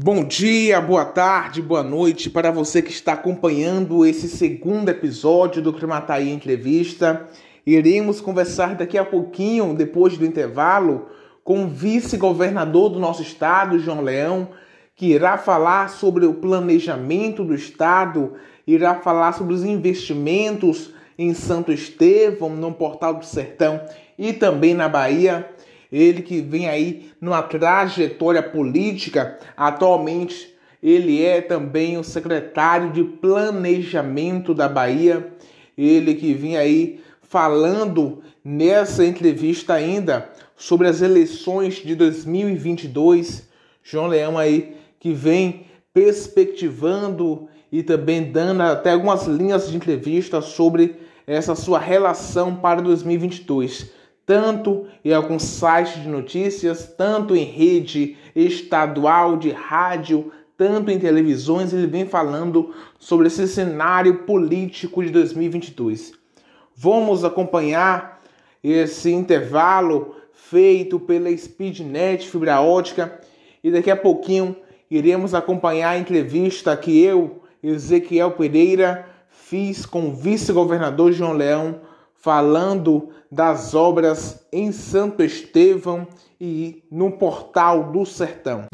Bom dia, boa tarde, boa noite para você que está acompanhando esse segundo episódio do Climataí Entrevista. Iremos conversar daqui a pouquinho, depois do intervalo, com o vice-governador do nosso estado, João Leão, que irá falar sobre o planejamento do estado, irá falar sobre os investimentos em Santo Estevão, no Portal do Sertão e também na Bahia. Ele que vem aí numa trajetória política, atualmente ele é também o secretário de Planejamento da Bahia. Ele que vem aí falando nessa entrevista ainda sobre as eleições de 2022. João Leão aí que vem perspectivando e também dando até algumas linhas de entrevista sobre essa sua relação para 2022 tanto em alguns sites de notícias, tanto em rede estadual de rádio, tanto em televisões, ele vem falando sobre esse cenário político de 2022. Vamos acompanhar esse intervalo feito pela Speednet fibra ótica e daqui a pouquinho iremos acompanhar a entrevista que eu, Ezequiel Pereira, fiz com o vice-governador João Leão falando das obras em Santo Estevão e no Portal do Sertão.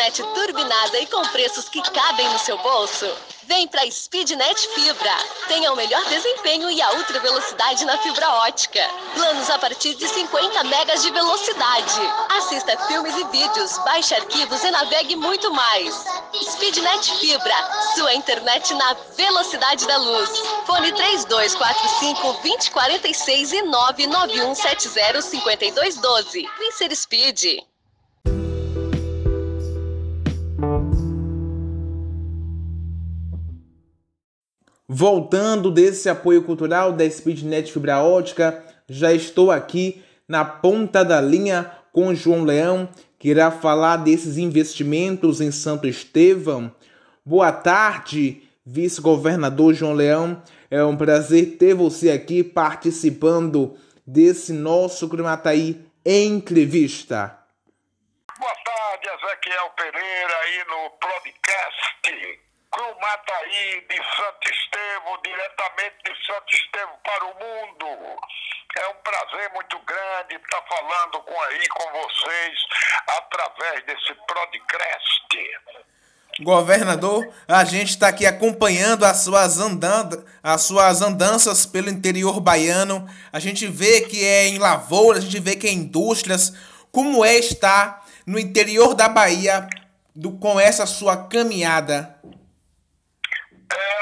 Internet turbinada e com preços que cabem no seu bolso? Vem para Speednet Fibra. Tenha o melhor desempenho e a ultra velocidade na fibra ótica. Planos a partir de 50 megas de velocidade. Assista filmes e vídeos, baixe arquivos e navegue muito mais. Speednet Fibra, sua internet na velocidade da luz. Fone 3245 2046 e 99170 5212. Vem ser Speed. Voltando desse apoio cultural da Speednet Fibra Ótica, já estou aqui na ponta da linha com João Leão, que irá falar desses investimentos em Santo Estevão. Boa tarde, vice-governador João Leão. É um prazer ter você aqui participando desse nosso Climataí Entrevista. Boa tarde, Ezequiel Pereira aí no Crumataí de Santo Estevão, diretamente de Santo Estevão para o mundo. É um prazer muito grande estar falando com aí com vocês através desse podcast. Governador, a gente está aqui acompanhando as suas, andando, as suas andanças pelo interior baiano. A gente vê que é em lavoura, a gente vê que é em indústrias. Como é estar no interior da Bahia do, com essa sua caminhada?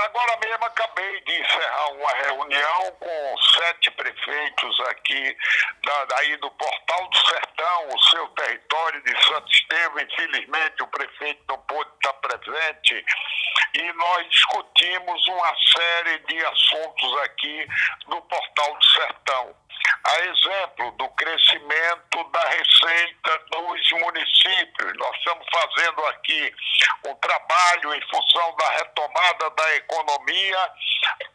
Agora mesmo acabei de encerrar uma reunião com sete prefeitos aqui da, daí do Portal do Sertão, o seu território de Santo Estevão. Infelizmente o prefeito não pôde estar presente e nós discutimos uma série de assuntos aqui no Portal do Sertão. A exemplo do crescimento da receita dos municípios, nós estamos fazendo aqui um trabalho em função da retomada da economia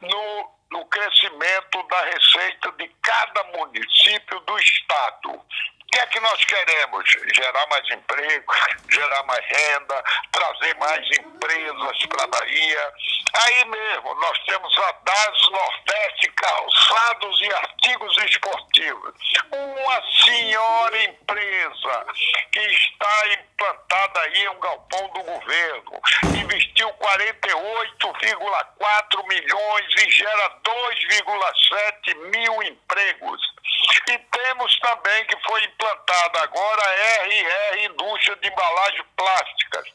no, no crescimento da receita de cada município do Estado que é que nós queremos? Gerar mais emprego, gerar mais renda, trazer mais empresas para a Bahia. Aí mesmo, nós temos a DAS Nordeste Calçados e Artigos Esportivos. Uma senhora empresa que está implantada aí em um galpão do governo. Investiu 48,4 milhões e gera 2,7 mil empregos. E temos também que foi implantada agora a RR Indústria de Embalagens Plásticas,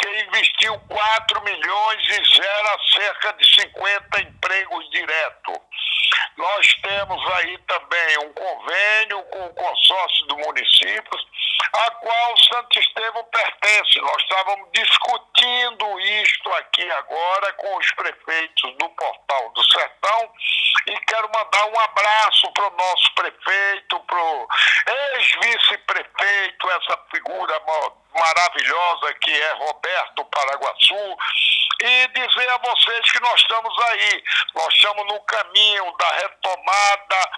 que investiu 4 milhões e gera cerca de 50 empregos diretos. Nós temos aí também um convênio com o consórcio do municípios, a qual Santo Estevão pertence. Nós estávamos discutindo isto aqui agora com os prefeitos do Portal do Sertão e quero mandar um abraço para o nosso prefeito, para o ex-vice-prefeito, essa figura maravilhosa que é Roberto Paraguaçu, e dizer a vocês que nós estamos aí, nós estamos no caminho da retomada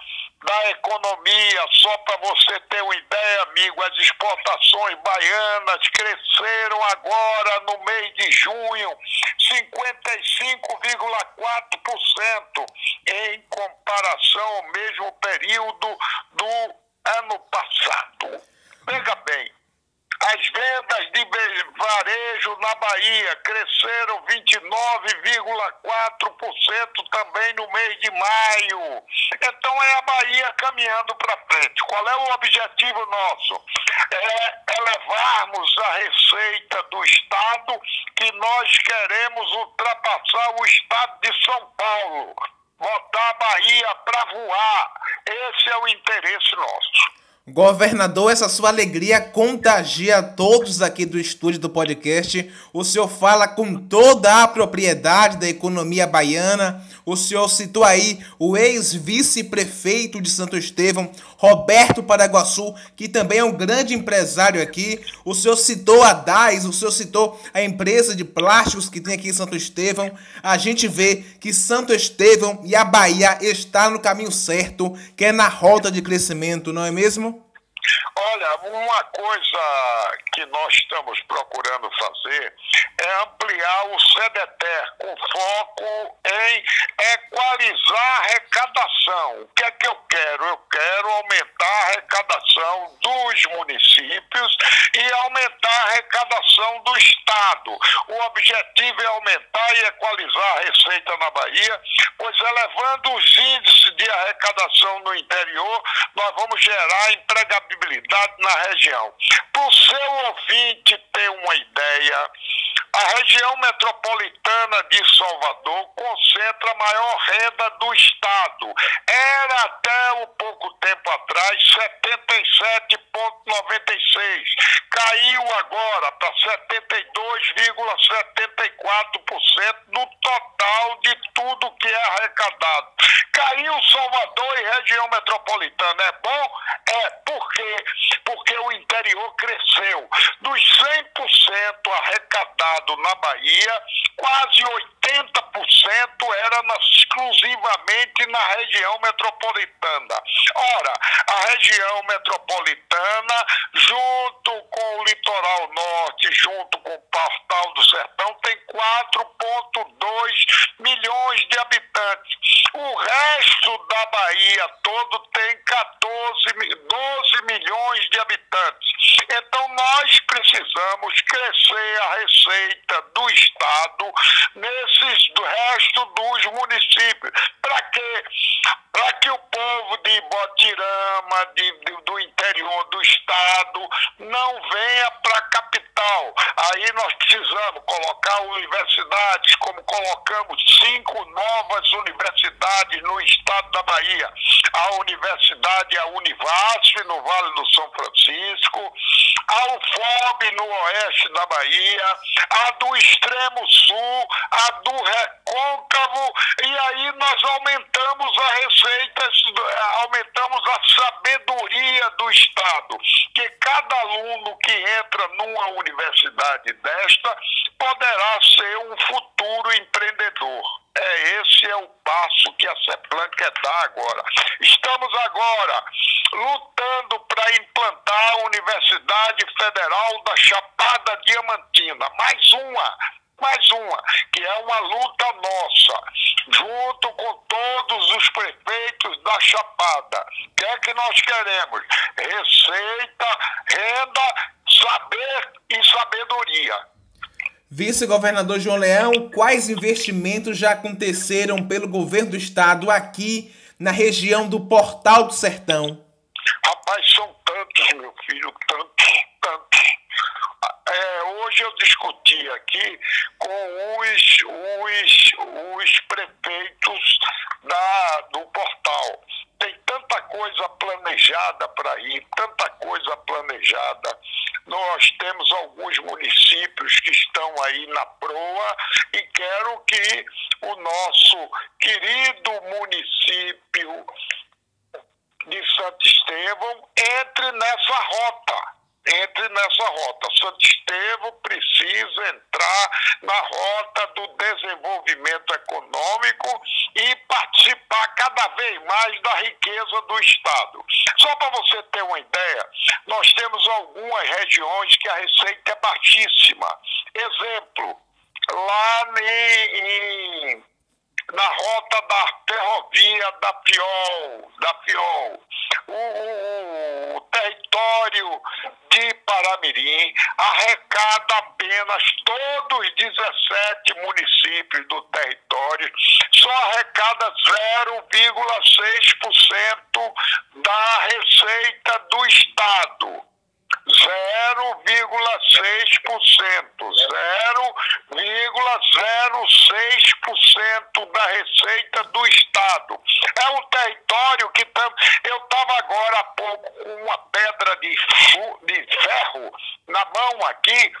da economia. Só para você ter uma ideia, amigo, as exportações baianas cresceram agora no mês de junho 55,4% em comparação ao mesmo período do ano passado. Veja bem, as vendas de varejo na Bahia cresceram 29,4% também no mês de maio. Então é a Bahia caminhando para frente. Qual é o objetivo nosso? É elevarmos a receita do Estado, que nós queremos ultrapassar o Estado de São Paulo. Botar a Bahia para voar. Esse é o interesse nosso. Governador, essa sua alegria contagia todos aqui do estúdio do podcast. O senhor fala com toda a propriedade da economia baiana. O senhor citou aí o ex-vice-prefeito de Santo Estevão, Roberto Paraguaçu, que também é um grande empresário aqui. O senhor citou a DAIS, o senhor citou a empresa de plásticos que tem aqui em Santo Estevão. A gente vê que Santo Estevão e a Bahia está no caminho certo, que é na rota de crescimento, não é mesmo? Olha, uma coisa que nós estamos procurando fazer é ampliar o CDT com foco em equalizar a arrecadação. O que é que eu quero? Eu quero aumentar a arrecadação dos municípios e aumentar a arrecadação do Estado. O objetivo é aumentar e equalizar a receita na Bahia, pois elevando os índices de arrecadação no interior, nós vamos gerar empregabilidade na região. Para o seu ouvinte ter uma ideia, a região metropolitana de Salvador concentra a maior renda do estado. Era até um pouco tempo atrás 77,96. Caiu agora para 72,74% do total de tudo que é arrecadado. Caiu Salvador e região metropolitana. É bom? É. Por quê? Porque o interior cresceu. Dos 100% arrecadado na Bahia, quase 80% era na, exclusivamente na região metropolitana. Ora, a região metropolitana, junto com o litoral norte, junto com o Portal do Sertão, tem 4,2 milhões de habitantes. O resto da Bahia todo tem 14, 12 milhões de habitantes. Então nós precisamos crescer a receita do Estado nesses do resto dos municípios. Para quê? Para que o povo de Botirama, de, de, do interior do Estado, não venha para a capital. Aí nós precisamos universidades, como colocamos cinco novas universidades no estado da Bahia. A Universidade, a Univasf, no Vale do São Francisco, a UFOB, no oeste da Bahia, a do extremo sul, a do recôncavo, e aí nós aumentamos a receita, aumentamos a sabedoria do Estado, que cada aluno que entra numa universidade desta poderá ser um futuro empreendedor. É esse é o passo que a CEPLAN quer dar agora. Estamos agora lutando para implantar a Universidade Federal da Chapada Diamantina. Mais uma, mais uma, que é uma luta nossa, junto com todos os prefeitos da Chapada. O que é que nós queremos? Receita, renda, saber e sabedoria. Vice-governador João Leão, quais investimentos já aconteceram pelo governo do estado aqui na região do Portal do Sertão? Rapaz, são tantos, meu filho, tantos, tantos. É, hoje eu discuti aqui com os, os, os prefeitos da, do portal. Tem tanta coisa planejada para ir, tanta coisa planejada. Nós temos alguns municípios que estão aí na proa e quero que o nosso querido município de Santo Estevão entre nessa rota entre nessa rota. Santo Estevão precisa entrar na rota do desenvolvimento econômico e participar cada vez mais da riqueza do Estado. Só para você ter uma ideia, nós temos algumas regiões que a receita é baixíssima. Exemplo, lá em, na rota da ferrovia da Fiol, da Fiol. O, o, território de Paramirim arrecada apenas todos os 17 municípios do território, só arrecada 0,6% da receita do Estado. 0,6%, 0,06% da receita do Estado. É um território que eu estava agora há pouco com uma pedra de, de ferro na mão aqui,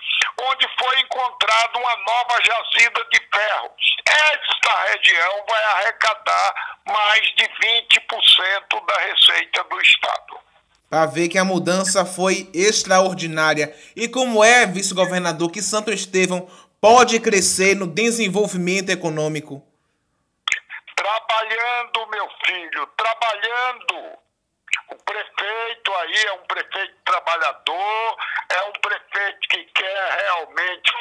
onde foi encontrada uma nova jazida de ferro. Esta região vai arrecadar mais de 20% da receita do Estado para ver que a mudança foi extraordinária. E como é, vice-governador, que Santo Estevão pode crescer no desenvolvimento econômico? Trabalhando, meu filho, trabalhando. O prefeito aí é um prefeito trabalhador, é um prefeito que quer realmente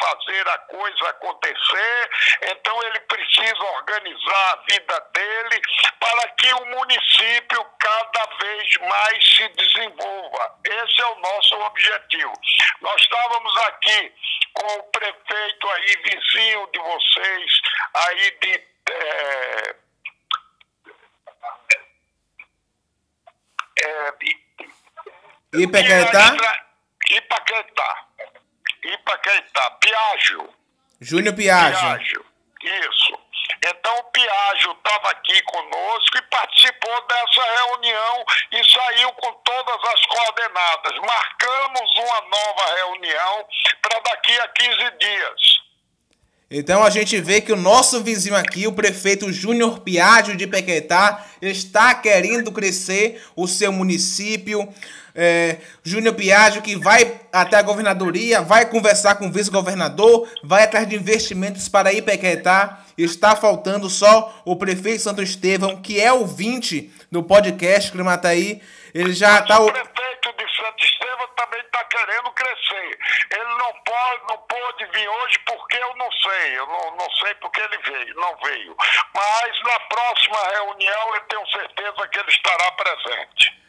fazer a coisa acontecer, então ele precisa organizar a vida dele para que o município cada vez mais se desenvolva. Esse é o nosso objetivo. Nós estávamos aqui com o prefeito aí, vizinho de vocês, aí de. É, é, Ipaquetá? Ipaquetá. Ipaquetá. Piágio. Júnior Piágio. Piágio. Isso. Então o Piágio estava aqui conosco e participou dessa reunião e saiu com todas as coordenadas. Marcamos uma nova reunião para daqui a 15 dias. Então a gente vê que o nosso vizinho aqui, o prefeito Júnior Piaggio de Pequetá, está querendo crescer o seu município. É, Júnior Piaggio que vai até a governadoria, vai conversar com o vice-governador, vai atrás de investimentos para Ipequetá. Está faltando só o prefeito Santo Estevão, que é o 20 do podcast Climataí. Ele já está... O prefeito de Santo Estevão também está querendo crescer. Ele não pode, não pôde vir hoje porque eu não sei. Eu não, não sei porque ele veio, não veio. Mas na próxima reunião eu tenho certeza que ele estará presente.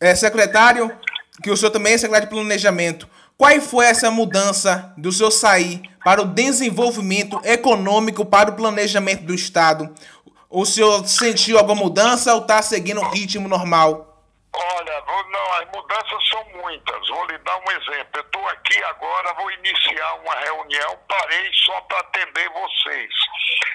É, secretário, que o senhor também é secretário de planejamento. Qual foi essa mudança do seu sair para o desenvolvimento econômico, para o planejamento do Estado? O senhor sentiu alguma mudança ou está seguindo o ritmo normal? Olha, vou, não, as mudanças são muitas. Vou lhe dar um exemplo. Eu estou aqui agora, vou iniciar uma reunião, parei só para atender vocês.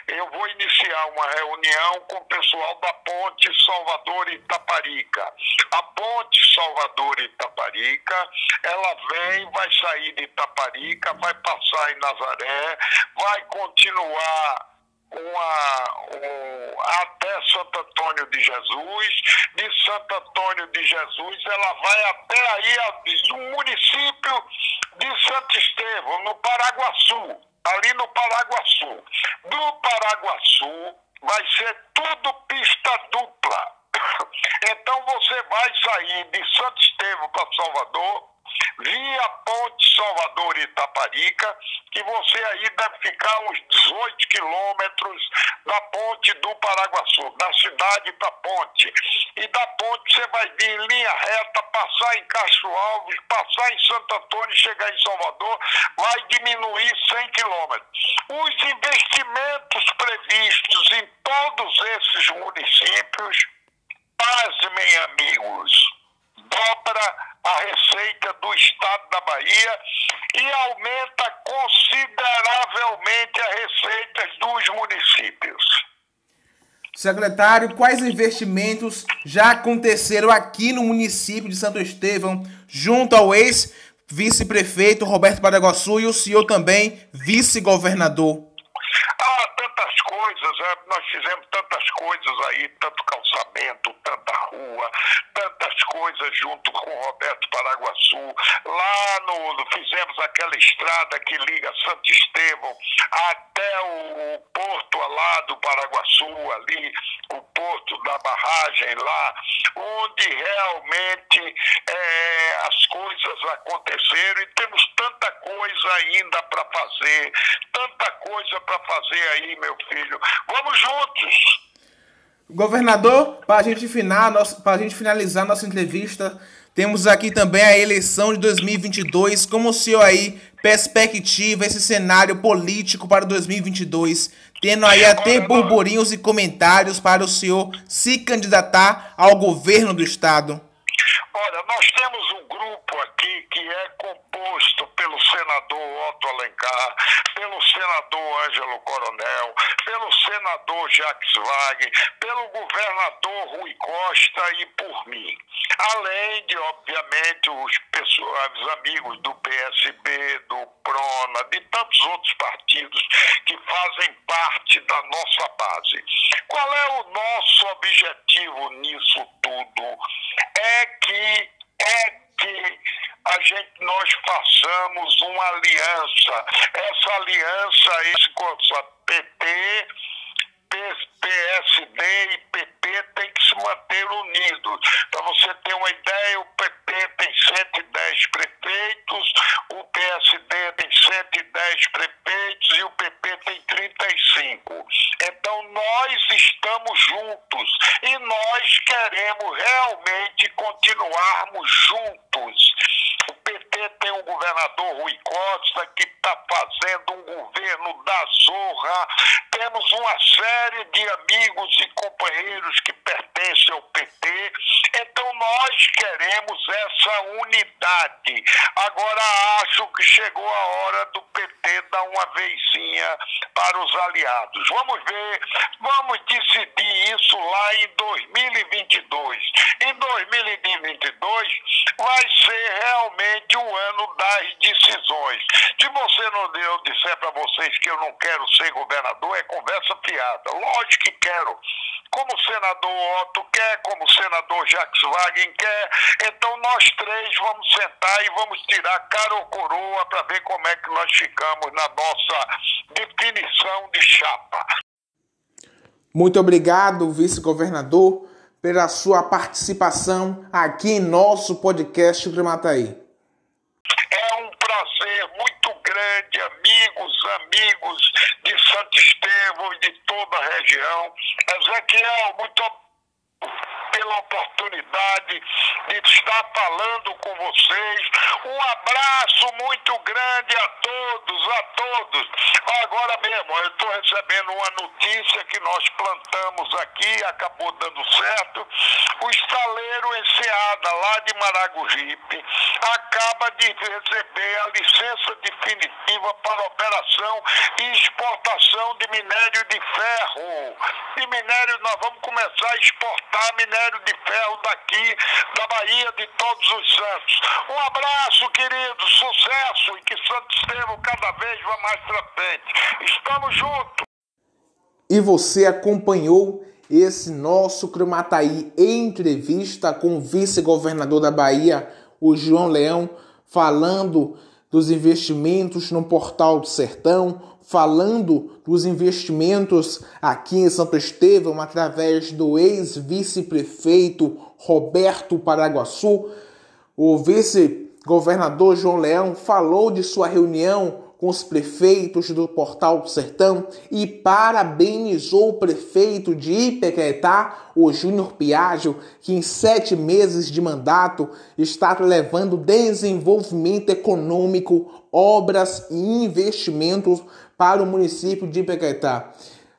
Eu vou iniciar uma reunião com o pessoal da Ponte Salvador Itaparica. A Ponte Salvador Itaparica, ela vem, vai sair de Itaparica, vai passar em Nazaré, vai continuar uma, um, até Santo Antônio de Jesus. De Santo Antônio de Jesus, ela vai até aí um município de Santo Estevão, no Paraguaçu, ali no Paraguaçu. Do Paraguaçu vai ser tudo pista dupla. Então você vai sair de Santo Estevão para Salvador via Ponte Salvador Itaparica, que você aí deve ficar uns 18 quilômetros da ponte do Paraguaçu, da cidade da ponte. E da ponte você vai vir em linha reta, passar em Castro Alves, passar em Santo Antônio e chegar em Salvador, vai diminuir 100 quilômetros. Os investimentos previstos em todos esses municípios, pasmem amigos, dobra a receita do estado da Bahia e aumenta consideravelmente as receitas dos municípios. Secretário, quais investimentos já aconteceram aqui no município de Santo Estevão, junto ao ex-vice-prefeito Roberto Paraguaçu e o senhor também vice-governador? Tantas coisas, é, nós fizemos tantas coisas aí, tanto calçamento, tanta rua, tantas coisas junto com o Roberto Paraguaçu. Lá no, fizemos aquela estrada que liga Santo Estevão até o, o porto lá do Paraguaçu, ali, o porto da barragem lá, onde realmente é, as coisas aconteceram e temos tanta coisa ainda para fazer, tanta coisa para fazer aí, meu filho. Vamos juntos! Governador, para a gente, gente finalizar nossa entrevista, temos aqui também a eleição de 2022. Como o senhor aí perspectiva esse cenário político para 2022, tendo aí até burburinhos e comentários para o senhor se candidatar ao governo do estado? Olha, nós temos um grupo aqui que é composto pelo senador Otto Alencar, pelo senador Ângelo Coronel, pelo senador Jacques Wagner, pelo governador Rui Costa e por mim. Além de, obviamente, os, pessoas, os amigos do PSB, do PRONA, de tantos outros partidos que fazem parte da nossa base. Qual é o nosso objetivo nisso tudo? É que é que a gente, nós façamos uma aliança. Essa aliança, esse PT, PSD e PP tem que se manter unidos. Para você ter uma ideia, o tem 110 prefeitos, o PSD tem 110 prefeitos e o PP tem 35. Então nós estamos juntos e nós queremos realmente continuarmos juntos. O PT tem o governador Rui Costa, que está fazendo um governo da zorra. Temos uma série de amigos e companheiros que pertencem ao PT. Então nós queremos essa unidade. Agora acho que chegou a hora do PT dar uma vezinha para os aliados. Vamos ver, vamos decidir isso lá em 2022. Em 2022 vai ser realmente o ano das decisões. Se você não eu disser para vocês que eu não quero ser governador, é conversa fiada. Lógico que quero. Como o senador Otto quer, como o senador Jacques Wagner quer, então nós três vamos sentar e vamos tirar cara ou coroa para ver como é que nós ficamos na nossa definição de chapa. Muito obrigado, vice-governador, pela sua participação aqui em nosso podcast Gramataí. É um prazer muito grande, amigos, amigos de Santo Estevão e de toda a região. Ezequiel, muito obrigado pela oportunidade de estar falando com vocês. Um abraço muito grande a todos, a todos. Agora mesmo, eu estou recebendo uma notícia que nós plantamos aqui, acabou dando certo. O estaleiro Enseada, lá de Maragogipe, acaba de receber a licença definitiva para operação e exportação de minério de ferro. De minério, nós vamos começar a exportar minério de ferro daqui, da Bahia de Todos os Santos. Um abraço, querido, sucesso e que Santo Estevão cada vez vá mais para frente. Estamos juntos. E você acompanhou esse nosso Cromataí em entrevista com o vice-governador da Bahia, o João Leão, falando dos investimentos no Portal do Sertão, falando dos investimentos aqui em Santo Estevão através do ex-vice-prefeito Roberto Paraguaçu. O vice-governador João Leão falou de sua reunião com os prefeitos do Portal do Sertão e parabenizou o prefeito de Ipecaetá, o Júnior Piaggio, que em sete meses de mandato está levando desenvolvimento econômico, obras e investimentos para o município de Ipecaetá.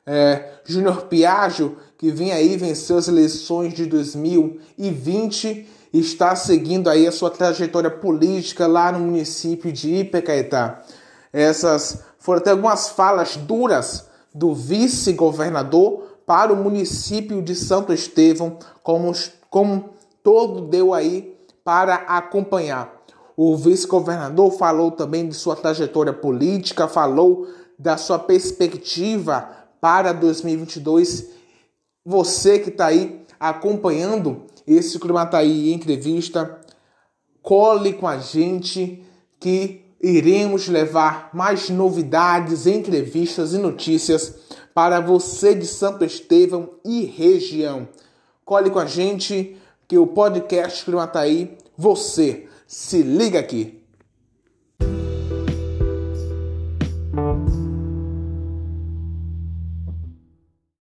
É, Júnior Piaggio, que vem aí vencer as eleições de 2020, está seguindo aí a sua trajetória política lá no município de Ipecaetá. Essas foram até algumas falas duras do vice-governador para o município de Santo Estevão, como, como todo deu aí para acompanhar. O vice-governador falou também de sua trajetória política, falou da sua perspectiva para 2022. Você que está aí acompanhando esse Climataí entrevista, cole com a gente que iremos levar mais novidades, entrevistas e notícias para você de Santo Estevão e região. Cole com a gente que o podcast Climataí, você se liga aqui.